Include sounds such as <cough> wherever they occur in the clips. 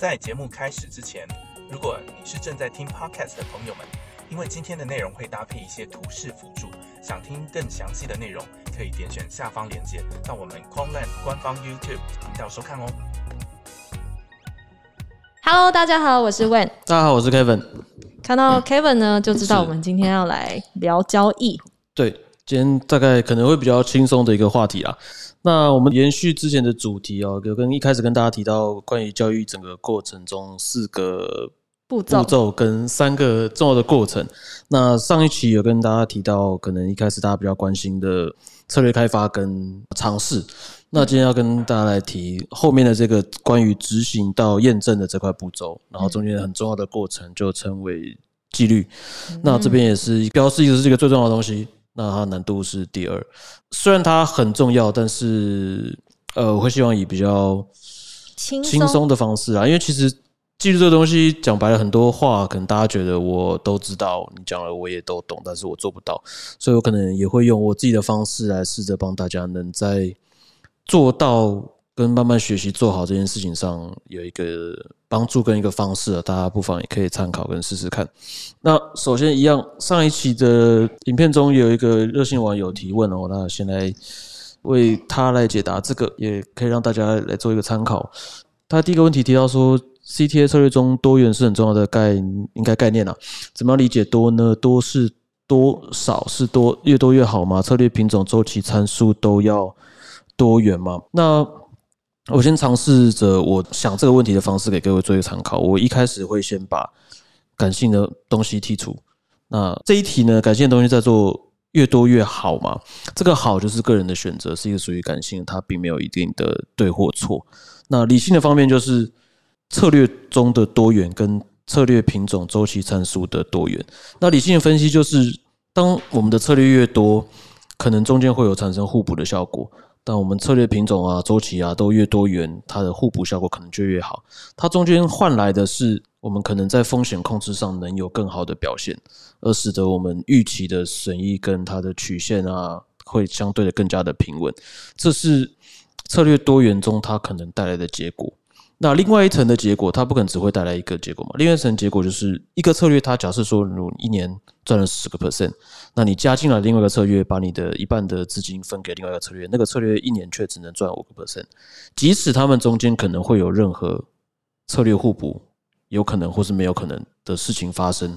在节目开始之前，如果你是正在听 podcast 的朋友们，因为今天的内容会搭配一些图示辅助，想听更详细的内容，可以点选下方链接到我们 Quanland 官方 YouTube 频道收看哦。Hello，大家好，我是 Wen。大家好，我是 Kevin。看到 Kevin 呢，就知道我们今天要来聊交易。对，今天大概可能会比较轻松的一个话题啦。那我们延续之前的主题哦，有跟一开始跟大家提到关于教育整个过程中四个步骤步骤跟三个重要的过程。那上一期有跟大家提到，可能一开始大家比较关心的策略开发跟尝试。那今天要跟大家来提后面的这个关于执行到验证的这块步骤，然后中间很重要的过程就称为纪律。那这边也是标示，一直是这个最重要的东西。那它难度是第二，虽然它很重要，但是呃，我会希望以比较轻轻松的方式啊，因为其实记住这个东西讲白了，很多话可能大家觉得我都知道，你讲了我也都懂，但是我做不到，所以我可能也会用我自己的方式来试着帮大家能在做到跟慢慢学习做好这件事情上有一个帮助跟一个方式啊，大家不妨也可以参考跟试试看。那首先一样，上一期的影片中有一个热心网友提问哦，那先来为他来解答这个，也可以让大家来做一个参考。他第一个问题提到说，CTA 策略中多元是很重要的概应该概念啊，怎么样理解多呢？多是多少是多越多越好吗？策略品种、周期、参数都要多元吗？那我先尝试着我想这个问题的方式给各位做一个参考。我一开始会先把感性的东西剔除。那这一题呢，感性的东西在做越多越好嘛？这个好就是个人的选择，是一个属于感性的，它并没有一定的对或错。那理性的方面就是策略中的多元跟策略品种、周期参数的多元。那理性的分析就是，当我们的策略越多，可能中间会有产生互补的效果。但我们策略品种啊、周期啊都越多元，它的互补效果可能就越好。它中间换来的是，我们可能在风险控制上能有更好的表现，而使得我们预期的损益跟它的曲线啊，会相对的更加的平稳。这是策略多元中它可能带来的结果。那另外一层的结果，它不可能只会带来一个结果嘛？另外一层结果就是一个策略，它假设说，如一年赚了十个 percent，那你加进来另外一个策略，把你的一半的资金分给另外一个策略，那个策略一年却只能赚五个 percent，即使他们中间可能会有任何策略互补，有可能或是没有可能的事情发生，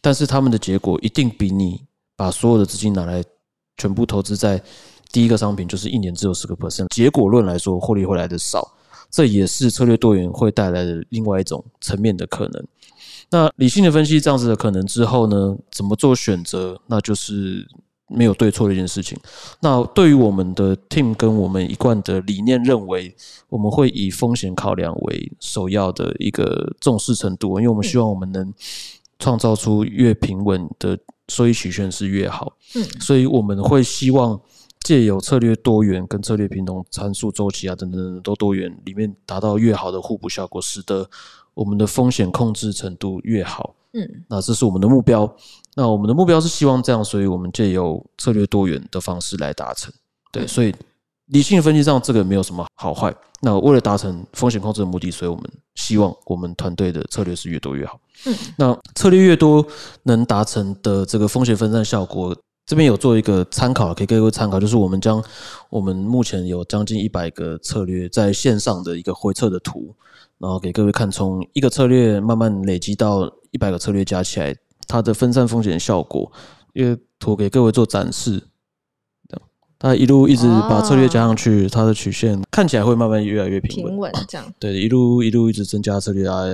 但是他们的结果一定比你把所有的资金拿来全部投资在第一个商品，就是一年只有十个 percent，结果论来说，获利会来的少。这也是策略多元会带来的另外一种层面的可能。那理性的分析这样子的可能之后呢，怎么做选择，那就是没有对错的一件事情。那对于我们的 team 跟我们一贯的理念，认为我们会以风险考量为首要的一个重视程度，因为我们希望我们能创造出越平稳的收益曲线是越好。嗯，所以我们会希望。借由策略多元跟策略平衡参数周期啊等等等都多元，里面达到越好的互补效果，使得我们的风险控制程度越好。嗯，那这是我们的目标。那我们的目标是希望这样，所以我们借由策略多元的方式来达成。对，所以理性分析上这个没有什么好坏。那为了达成风险控制的目的，所以我们希望我们团队的策略是越多越好。嗯，那策略越多，能达成的这个风险分散效果。这边有做一个参考，可以给各位参考，就是我们将我们目前有将近一百个策略在线上的一个回测的图，然后给各位看，从一个策略慢慢累积到一百个策略加起来，它的分散风险效果，一个图给各位做展示。它一路一直把策略加上去，它的曲线看起来会慢慢越来越平稳。平稳这样。对，一路一路一直增加策略啊，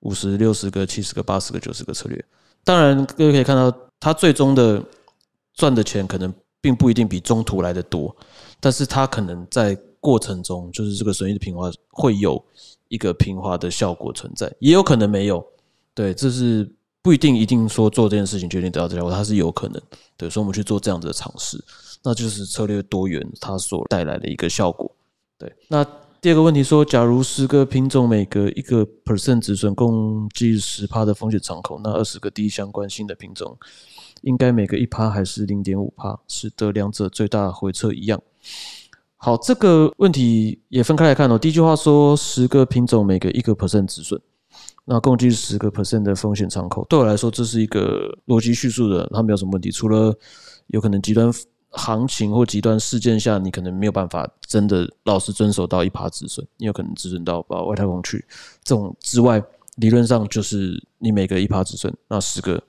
五十六十个、七十个、八十个、九十个策略。当然，各位可以看到，它最终的赚的钱可能并不一定比中途来的多，但是它可能在过程中，就是这个损益的平滑会有一个平滑的效果存在，也有可能没有。对，这是不一定一定说做这件事情决定得到这效果，它是有可能。对，所以我们去做这样子的尝试，那就是策略多元它所带来的一个效果。对，那第二个问题说，假如十个品种每个一个 percent 止损共计十趴的风险敞口，那二十个低相关性的品种，应该每个一趴还是零点五趴，使得两者最大回撤一样。好，这个问题也分开来看哦。第一句话说十个品种每个一个 percent 止损，那共计十个 percent 的风险敞口。对我来说，这是一个逻辑叙述的，它没有什么问题。除了有可能极端行情或极端事件下，你可能没有办法真的老实遵守到一趴止损，你有可能止损到把外太空去这种之外，理论上就是你每个一趴止损，那十个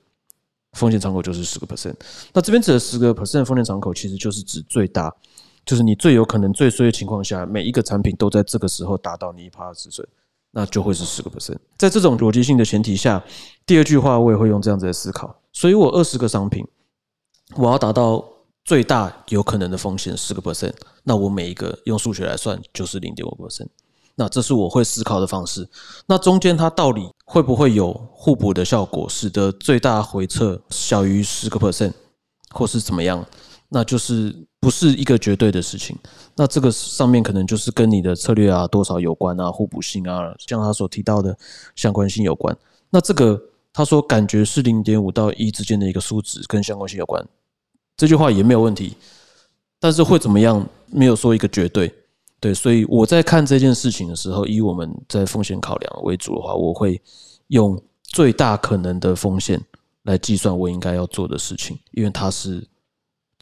风险敞口就是十个 percent。那这边指的十个 percent 风险敞口，其实就是指最大。就是你最有可能最衰的情况下，每一个产品都在这个时候达到你一趴的止损，那就会是十个 percent。在这种逻辑性的前提下，第二句话我也会用这样子的思考。所以我二十个商品，我要达到最大有可能的风险十个 percent，那我每一个用数学来算就是零点五 percent。那这是我会思考的方式。那中间它到底会不会有互补的效果，使得最大回撤小于十个 percent，或是怎么样？那就是不是一个绝对的事情。那这个上面可能就是跟你的策略啊多少有关啊，互补性啊，像他所提到的相关性有关。那这个他说感觉是零点五到一之间的一个数值跟相关性有关，这句话也没有问题。但是会怎么样，没有说一个绝对。对，所以我在看这件事情的时候，以我们在风险考量为主的话，我会用最大可能的风险来计算我应该要做的事情，因为它是。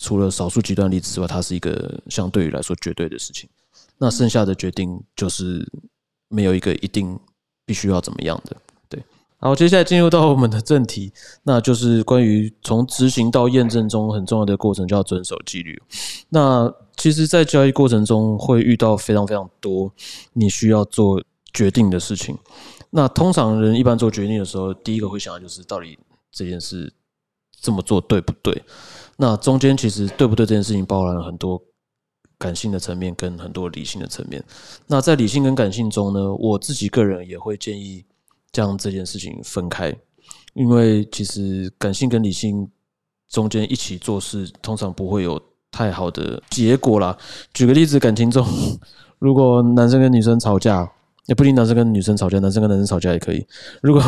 除了少数极端例子之外，它是一个相对于来说绝对的事情。那剩下的决定就是没有一个一定必须要怎么样的。好，接下来进入到我们的正题，那就是关于从执行到验证中很重要的过程，就要遵守纪律。那其实，在交易过程中会遇到非常非常多你需要做决定的事情。那通常人一般做决定的时候，第一个会想的就是到底这件事这么做对不对？那中间其实对不对这件事情包含了很多感性的层面跟很多理性的层面。那在理性跟感性中呢，我自己个人也会建议将这件事情分开，因为其实感性跟理性中间一起做事，通常不会有太好的结果啦。举个例子，感情中如果男生跟女生吵架，也不一定男生跟女生吵架，男生跟男生吵架也可以。如果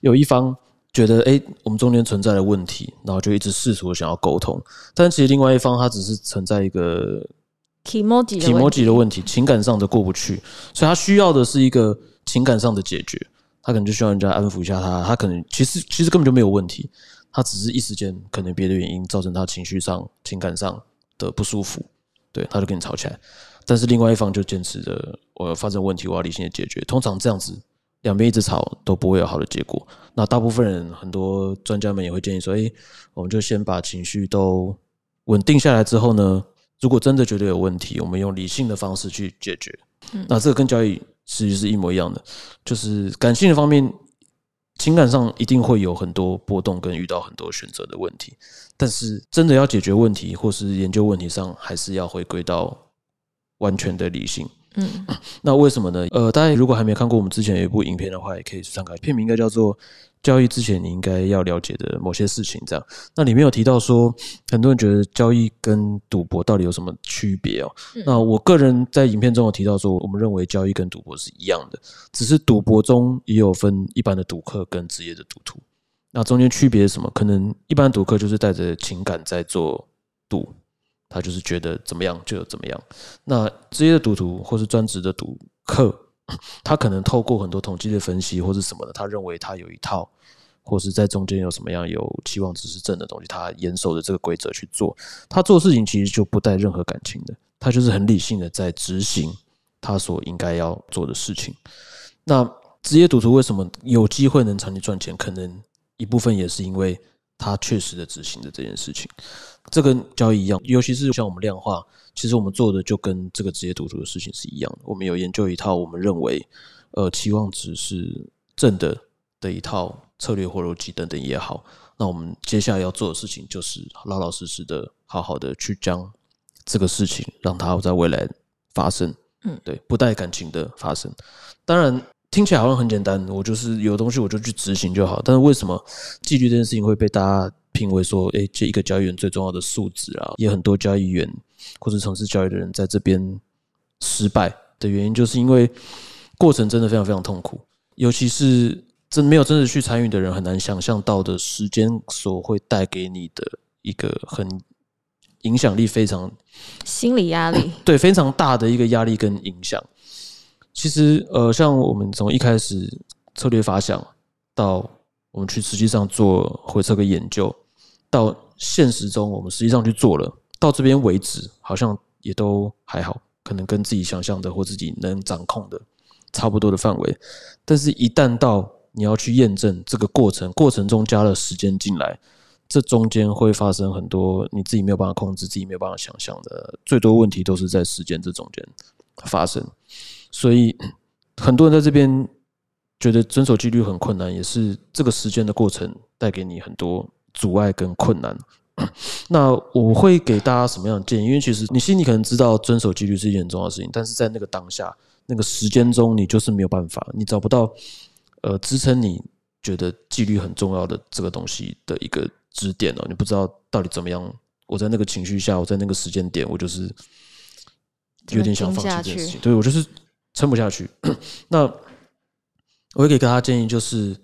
有一方觉得哎，我们中间存在的问题，然后就一直试图想要沟通，但其实另外一方他只是存在一个 emoji emoji 的问题，情感上的过不去，所以他需要的是一个情感上的解决，他可能就需要人家安抚一下他，他可能其实其实根本就没有问题，他只是一时间可能别的原因造成他情绪上、情感上的不舒服，对，他就跟你吵起来，但是另外一方就坚持着我发生问题，我要理性的解决，通常这样子。两边一直吵都不会有好的结果。那大部分人，很多专家们也会建议说：“哎，我们就先把情绪都稳定下来之后呢，如果真的觉得有问题，我们用理性的方式去解决。”那这个跟交易实际是一模一样的，就是感性的方面，情感上一定会有很多波动跟遇到很多选择的问题，但是真的要解决问题或是研究问题上，还是要回归到完全的理性。嗯，<coughs> 那为什么呢？呃，大家如果还没看过我们之前有一部影片的话，也可以去看看。片名应该叫做《交易之前你应该要了解的某些事情》。这样，那里面有提到说，很多人觉得交易跟赌博到底有什么区别哦？那我个人在影片中有提到说，我们认为交易跟赌博是一样的，只是赌博中也有分一般的赌客跟职业的赌徒。那中间区别是什么？可能一般赌客就是带着情感在做赌。他就是觉得怎么样就怎么样。那职业的赌徒或是专职的赌客，他可能透过很多统计的分析或是什么的，他认为他有一套，或是在中间有什么样有期望值是正的东西，他严守着这个规则去做。他做事情其实就不带任何感情的，他就是很理性的在执行他所应该要做的事情。那职业赌徒为什么有机会能长期赚钱？可能一部分也是因为。他确实的执行的这件事情，这跟交易一样，尤其是像我们量化，其实我们做的就跟这个职业赌徒的事情是一样的。我们有研究一套我们认为，呃，期望值是正的的一套策略或逻辑等等也好，那我们接下来要做的事情就是老老实实的、好好的去将这个事情让它在未来发生。嗯，对，不带感情的发生。当然。听起来好像很简单，我就是有东西我就去执行就好。但是为什么纪律这件事情会被大家评为说，哎，这一个交易员最重要的素质啊？也很多交易员或者从事交易的人在这边失败的原因，就是因为过程真的非常非常痛苦，尤其是真没有真的去参与的人，很难想象到的时间所会带给你的一个很影响力非常心理压力，对非常大的一个压力跟影响。其实呃，像我们从一开始策略发想到我们去实际上做回测个研究，到现实中我们实际上去做了，到这边为止好像也都还好，可能跟自己想象的或自己能掌控的差不多的范围。但是，一旦到你要去验证这个过程，<laughs> 过程中加了时间进来，这中间会发生很多你自己没有办法控制、自己没有办法想象的，最多问题都是在时间这中间发生。所以，很多人在这边觉得遵守纪律很困难，也是这个时间的过程带给你很多阻碍跟困难。<clears throat> 那我会给大家什么样的建议？因为其实你心里可能知道遵守纪律是一件很重要的事情，但是在那个当下、那个时间中，你就是没有办法，你找不到呃支撑你觉得纪律很重要的这个东西的一个支点哦。你不知道到底怎么样，我在那个情绪下，我在那个时间点，我就是有点想放弃这件事情。对我就是撑不下去。<clears throat> 那我会给大家建议，就是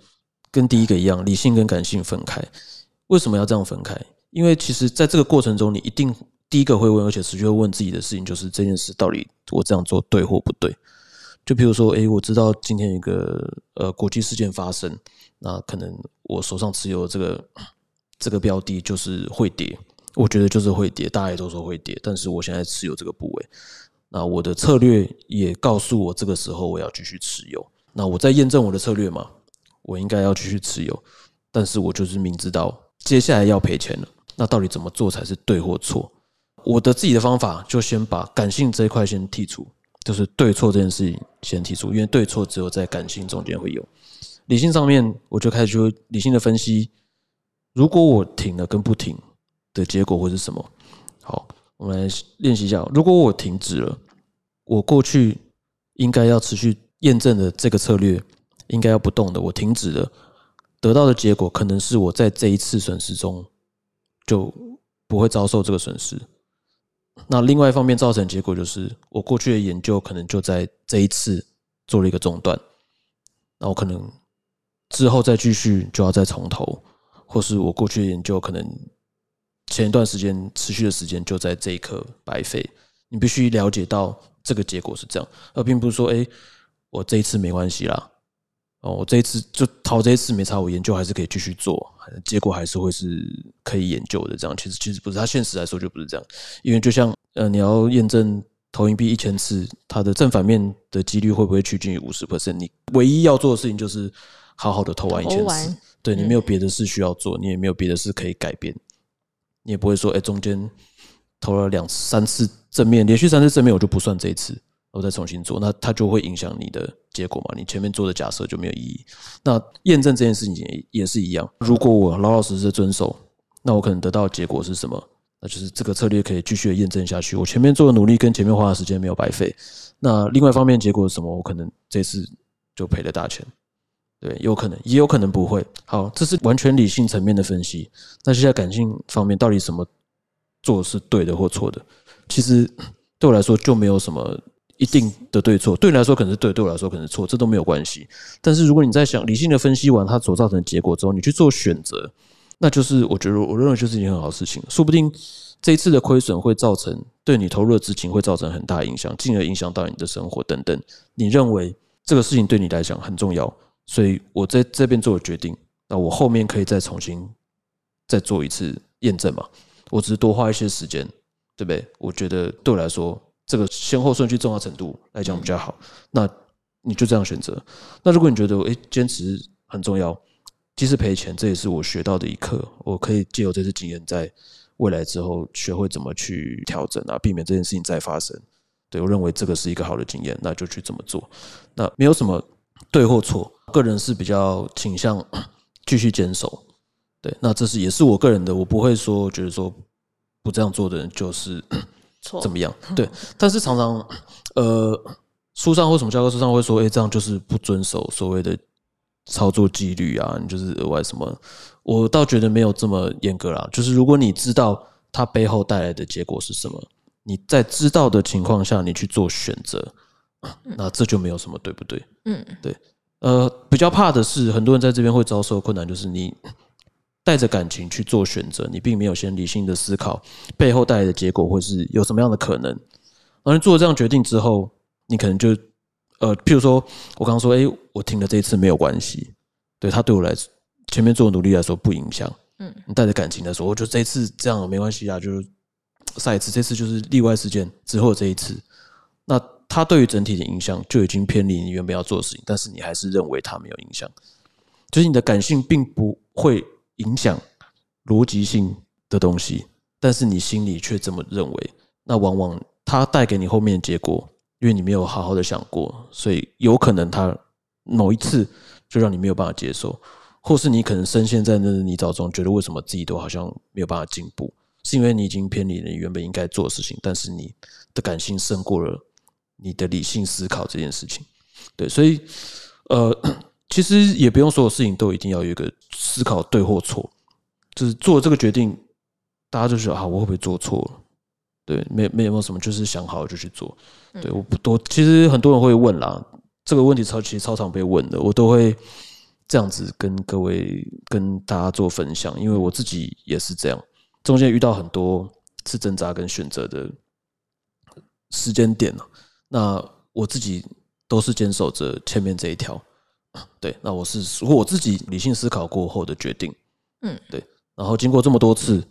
跟第一个一样，理性跟感性分开。为什么要这样分开？因为其实在这个过程中，你一定第一个会问，而且持续会问自己的事情，就是这件事到底我这样做对或不对？就比如说，诶，我知道今天一个呃国际事件发生，那可能我手上持有这个 <clears throat> 这个标的就是会跌，我觉得就是会跌，大家也都说会跌，但是我现在持有这个部位，那我的策略也告诉我这个时候我要继续持有，那我在验证我的策略嘛，我应该要继续持有，但是我就是明知道接下来要赔钱了。那到底怎么做才是对或错？我的自己的方法就先把感性这一块先剔除，就是对错这件事情先剔除，因为对错只有在感性中间会有。理性上面，我就开始就理性的分析，如果我停了跟不停的结果会是什么？好，我们来练习一下。如果我停止了，我过去应该要持续验证的这个策略应该要不动的，我停止了，得到的结果可能是我在这一次损失中。就不会遭受这个损失。那另外一方面造成结果就是，我过去的研究可能就在这一次做了一个中断。那我可能之后再继续就要再从头，或是我过去的研究可能前一段时间持续的时间就在这一刻白费。你必须了解到这个结果是这样，而并不是说，哎，我这一次没关系啦。哦，我这一次就逃这一次没差，我研究还是可以继续做，结果还是会是可以研究的。这样其实其实不是，它现实来说就不是这样。因为就像呃，你要验证投硬币一千次，它的正反面的几率会不会趋近于五十 percent？你唯一要做的事情就是好好的投完一千次，对你没有别的事需要做，你也没有别的事可以改变，你也不会说哎，中间投了两三次正面，连续三次正面我就不算这一次。我再重新做，那它就会影响你的结果嘛？你前面做的假设就没有意义。那验证这件事情也也是一样。如果我老老实实遵守，那我可能得到结果是什么？那就是这个策略可以继续的验证下去。我前面做的努力跟前面花的时间没有白费。那另外一方面结果是什么？我可能这次就赔了大钱。对，有可能，也有可能不会。好，这是完全理性层面的分析。那现在感性方面，到底什么做是对的或错的？其实对我来说就没有什么。一定的对错，对你来说可能是对，对我来说可能是错，这都没有关系。但是如果你在想理性的分析完它所造成的结果之后，你去做选择，那就是我觉得我认为就是一件很好的事情。说不定这一次的亏损会造成对你投入的资金会造成很大影响，进而影响到你的生活等等。你认为这个事情对你来讲很重要，所以我在这边做了决定。那我后面可以再重新再做一次验证嘛？我只是多花一些时间，对不对？我觉得对我来说。这个先后顺序重要程度来讲比较好，那你就这样选择。那如果你觉得诶坚持很重要，即使赔钱，这也是我学到的一课。我可以借由这次经验，在未来之后学会怎么去调整啊，避免这件事情再发生。对我认为这个是一个好的经验，那就去这么做。那没有什么对或错，个人是比较倾向 <clears throat> 继续坚守。对，那这是也是我个人的，我不会说觉得说不这样做的人就是。<clears throat> 怎么样？对，但是常常，呃，书上或什么教科书上会说，哎，这样就是不遵守所谓的操作纪律啊，你就是额外什么？我倒觉得没有这么严格啦。就是如果你知道它背后带来的结果是什么，你在知道的情况下，你去做选择，那这就没有什么对不对？嗯，对。呃，比较怕的是，很多人在这边会遭受困难，就是你带着感情去做选择，你并没有先理性的思考背后带来的结果，或是有什么样的可能。然后做了这样决定之后，你可能就呃，譬如说我刚刚说，哎，我停了这一次没有关系，对他对我来说，前面做的努力来说不影响。嗯，你带着感情来说，我觉得这一次这样没关系啊，就是下一次，这次就是例外事件之后这一次，那它对于整体的影响就已经偏离你原本要做的事情，但是你还是认为它没有影响，就是你的感性并不会影响逻辑性的东西，但是你心里却这么认为，那往往它带给你后面的结果，因为你没有好好的想过，所以有可能它某一次就让你没有办法接受。或是你可能深陷在那泥沼中，觉得为什么自己都好像没有办法进步，是因为你已经偏离了你原本应该做的事情，但是你的感性胜过了你的理性思考这件事情。对，所以呃，其实也不用所有事情都一定要有一个思考对或错，就是做这个决定，大家就说啊，我会不会做错了？对，没没有没有什么，就是想好就去做。对，我不多，其实很多人会问啦，这个问题超其实超常被问的，我都会。这样子跟各位跟大家做分享，因为我自己也是这样，中间遇到很多次挣扎跟选择的时间点那我自己都是坚守着前面这一条，<clears throat> 对，那我是我自己理性思考过后的决定，嗯，对。然后经过这么多次，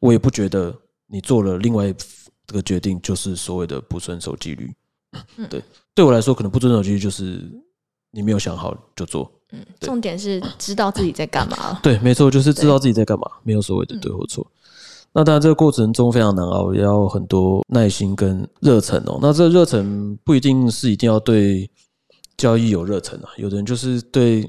我也不觉得你做了另外这个决定就是所谓的不遵守纪律，<clears throat> 对，对我来说可能不遵守纪律就是你没有想好就做。嗯，重点是知道自己在干嘛。对，没错，就是知道自己在干嘛，没有所谓的对或错。那当然，这个过程中非常难熬，也要很多耐心跟热忱哦。那这热忱不一定是一定要对交易有热忱啊，有的人就是对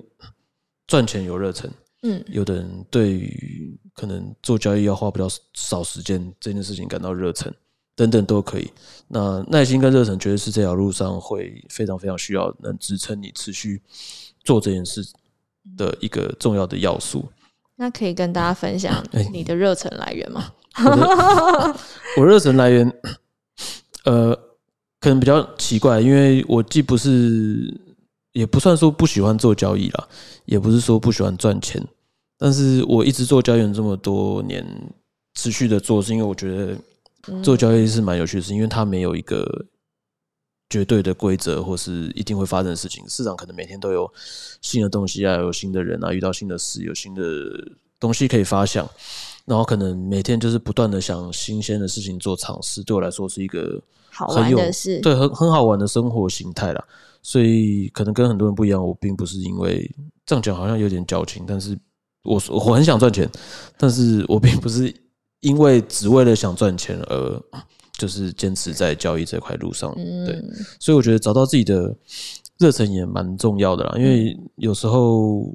赚钱有热忱，嗯，有的人对于可能做交易要花比较少时间这件事情感到热忱，等等都可以。那耐心跟热忱，绝对是这条路上会非常非常需要能支撑你持续。做这件事的一个重要的要素，那可以跟大家分享你的热忱来源吗？我 <laughs> 热忱来源，呃，可能比较奇怪，因为我既不是，也不算说不喜欢做交易啦，也不是说不喜欢赚钱，但是我一直做交易这么多年，持续的做，是因为我觉得做交易是蛮有趣的事，因为它没有一个。绝对的规则，或是一定会发生的事情，市场可能每天都有新的东西啊，有新的人啊，遇到新的事，有新的东西可以发想，然后可能每天就是不断的想新鲜的事情做尝试，对我来说是一个好玩的事，对，很很好玩的生活形态啦。所以可能跟很多人不一样，我并不是因为这样讲好像有点矫情，但是我我很想赚钱，但是我并不是因为只为了想赚钱而。就是坚持在交易这块路上，对，所以我觉得找到自己的热忱也蛮重要的啦。因为有时候，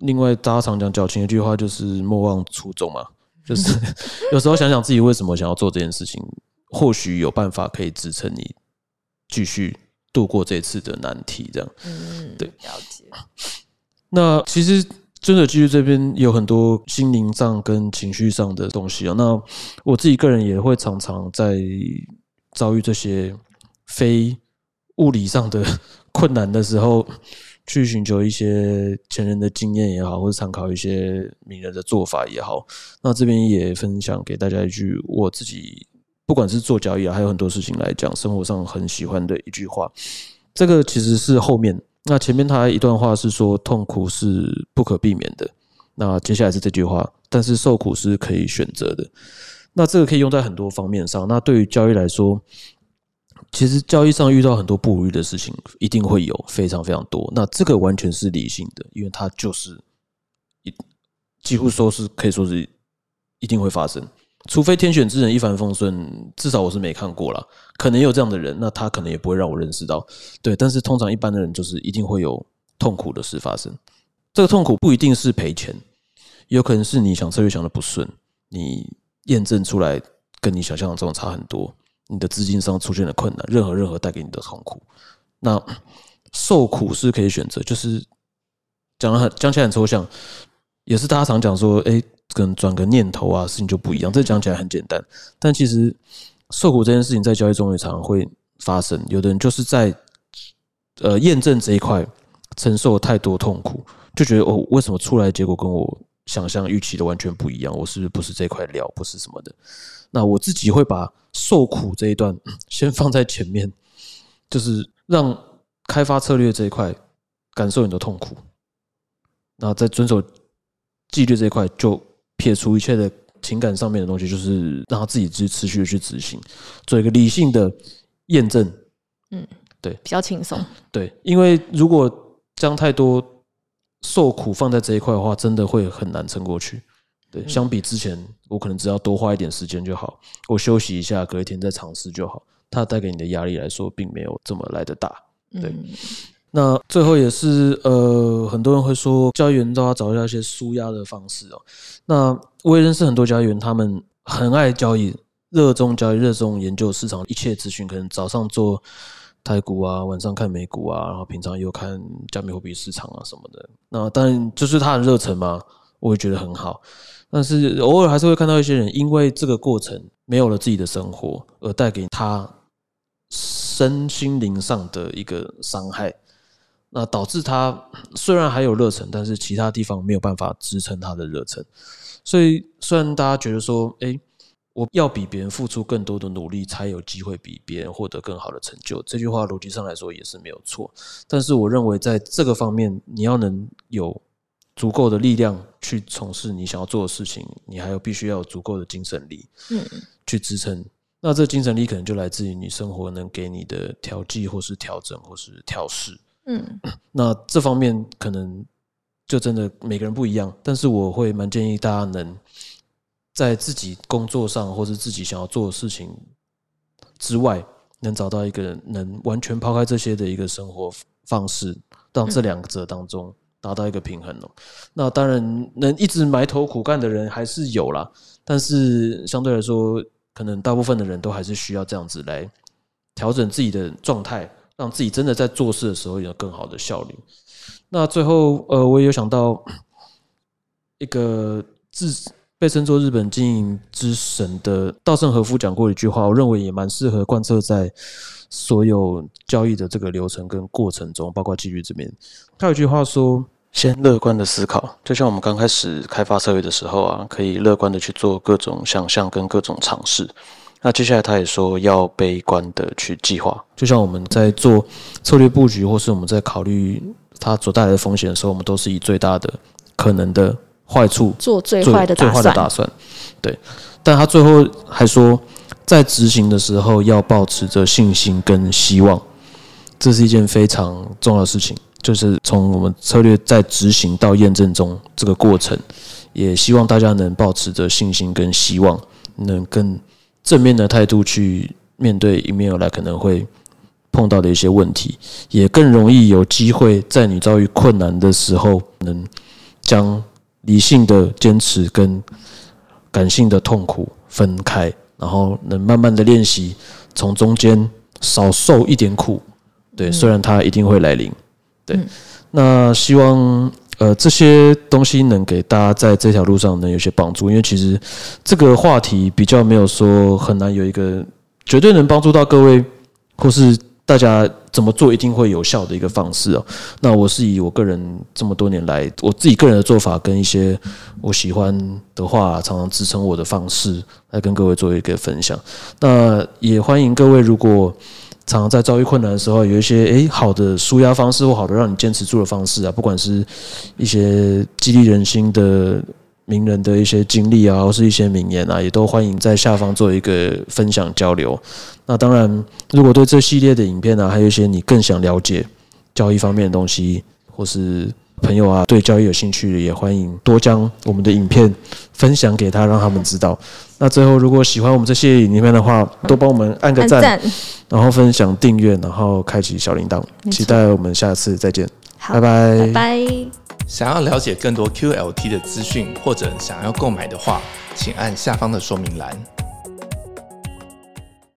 另外大家常讲矫情一句话就是“莫忘初衷”嘛，就是 <laughs> 有时候想想自己为什么想要做这件事情，或许有办法可以支撑你继续度过这次的难题。这样，嗯，对，了解。那其实。真的，其实这边有很多心灵上跟情绪上的东西啊。那我自己个人也会常常在遭遇这些非物理上的困难的时候，去寻求一些前人的经验也好，或者参考一些名人的做法也好。那这边也分享给大家一句我自己，不管是做交易啊，还有很多事情来讲，生活上很喜欢的一句话。这个其实是后面。那前面他一段话是说痛苦是不可避免的，那接下来是这句话，但是受苦是可以选择的。那这个可以用在很多方面上。那对于交易来说，其实交易上遇到很多不如意的事情，一定会有非常非常多。那这个完全是理性的，因为它就是一几乎说是可以说是一定会发生。除非天选之人一帆风顺，至少我是没看过了。可能有这样的人，那他可能也不会让我认识到。对，但是通常一般的人就是一定会有痛苦的事发生。这个痛苦不一定是赔钱，有可能是你想策略想的不顺，你验证出来跟你想象中差很多，你的资金上出现了困难，任何任何带给你的痛苦。那受苦是可以选择，就是讲的很讲起来很抽象，也是大家常讲说，哎。跟转个念头啊，事情就不一样。这讲起来很简单，但其实受苦这件事情在交易中也常常会发生。有的人就是在呃验证这一块承受太多痛苦，就觉得哦，为什么出来结果跟我想象预期的完全不一样，我是不是这块料，不是什么的。那我自己会把受苦这一段先放在前面，就是让开发策略这一块感受你的痛苦，那在遵守纪律这一块就撇除一切的情感上面的东西，就是让他自己去持续的去执行，做一个理性的验证。嗯，对，比较轻松。对，因为如果将太多受苦放在这一块的话，真的会很难撑过去。对，相比之前，我可能只要多花一点时间就好，我休息一下，隔一天再尝试就好。它带给你的压力来说，并没有这么来的大。对，那最后也是呃，很多人会说，教育员都要找一下一些舒压的方式哦。那我也认识很多教育员，他们很爱交易，热衷交易，热衷研究市场一切资讯，可能早上做台股啊，晚上看美股啊，然后平常又看加密货币市场啊什么的。那当然就是他的热忱嘛，我也觉得很好。但是偶尔还是会看到一些人，因为这个过程没有了自己的生活，而带给他身心灵上的一个伤害。那导致他虽然还有热忱，但是其他地方没有办法支撑他的热忱。所以虽然大家觉得说，哎，我要比别人付出更多的努力，才有机会比别人获得更好的成就，这句话逻辑上来说也是没有错。但是我认为在这个方面，你要能有。足够的力量去从事你想要做的事情，你还有必须要有足够的精神力，嗯，去支撑。那这精神力可能就来自于你生活能给你的调剂，或是调整，或是调试，嗯。<coughs> 那这方面可能就真的每个人不一样，但是我会蛮建议大家能在自己工作上，或是自己想要做的事情之外，能找到一个能完全抛开这些的一个生活方式，让这两者当中。达到一个平衡哦，那当然能一直埋头苦干的人还是有啦，但是相对来说，可能大部分的人都还是需要这样子来调整自己的状态，让自己真的在做事的时候有更好的效率。那最后，呃，我也有想到一个自被称作日本经营之神的稻盛和夫讲过一句话，我认为也蛮适合贯彻在。所有交易的这个流程跟过程中，包括纪律这边，他有句话说：“先乐观的思考，就像我们刚开始开发策略的时候啊，可以乐观的去做各种想象跟各种尝试。那接下来他也说要悲观的去计划，就像我们在做策略布局，或是我们在考虑它所带来的风险的时候，我们都是以最大的可能的坏处做最坏的最坏的打算。对，但他最后还说。”在执行的时候，要保持着信心跟希望，这是一件非常重要的事情。就是从我们策略在执行到验证中这个过程，也希望大家能保持着信心跟希望，能更正面的态度去面对迎面而来可能会碰到的一些问题，也更容易有机会在你遭遇困难的时候，能将理性的坚持跟感性的痛苦分开。然后能慢慢的练习，从中间少受一点苦，对，虽然它一定会来临，对。那希望呃这些东西能给大家在这条路上能有些帮助，因为其实这个话题比较没有说很难有一个绝对能帮助到各位，或是。大家怎么做一定会有效的一个方式哦。那我是以我个人这么多年来我自己个人的做法，跟一些我喜欢的话，常常支撑我的方式来跟各位做一个分享。那也欢迎各位，如果常常在遭遇困难的时候，有一些诶好的舒压方式或好的让你坚持住的方式啊，不管是一些激励人心的。名人的一些经历啊，或是一些名言啊，也都欢迎在下方做一个分享交流。那当然，如果对这系列的影片啊，还有一些你更想了解交易方面的东西，或是朋友啊对交易有兴趣的，也欢迎多将我们的影片分享给他，让他们知道。那最后，如果喜欢我们这些影片的话，多帮我们按个赞，然后分享、订阅，然后开启小铃铛。期待我们下次再见，拜拜，拜拜。想要了解更多 QLT 的资讯，或者想要购买的话，请按下方的说明栏。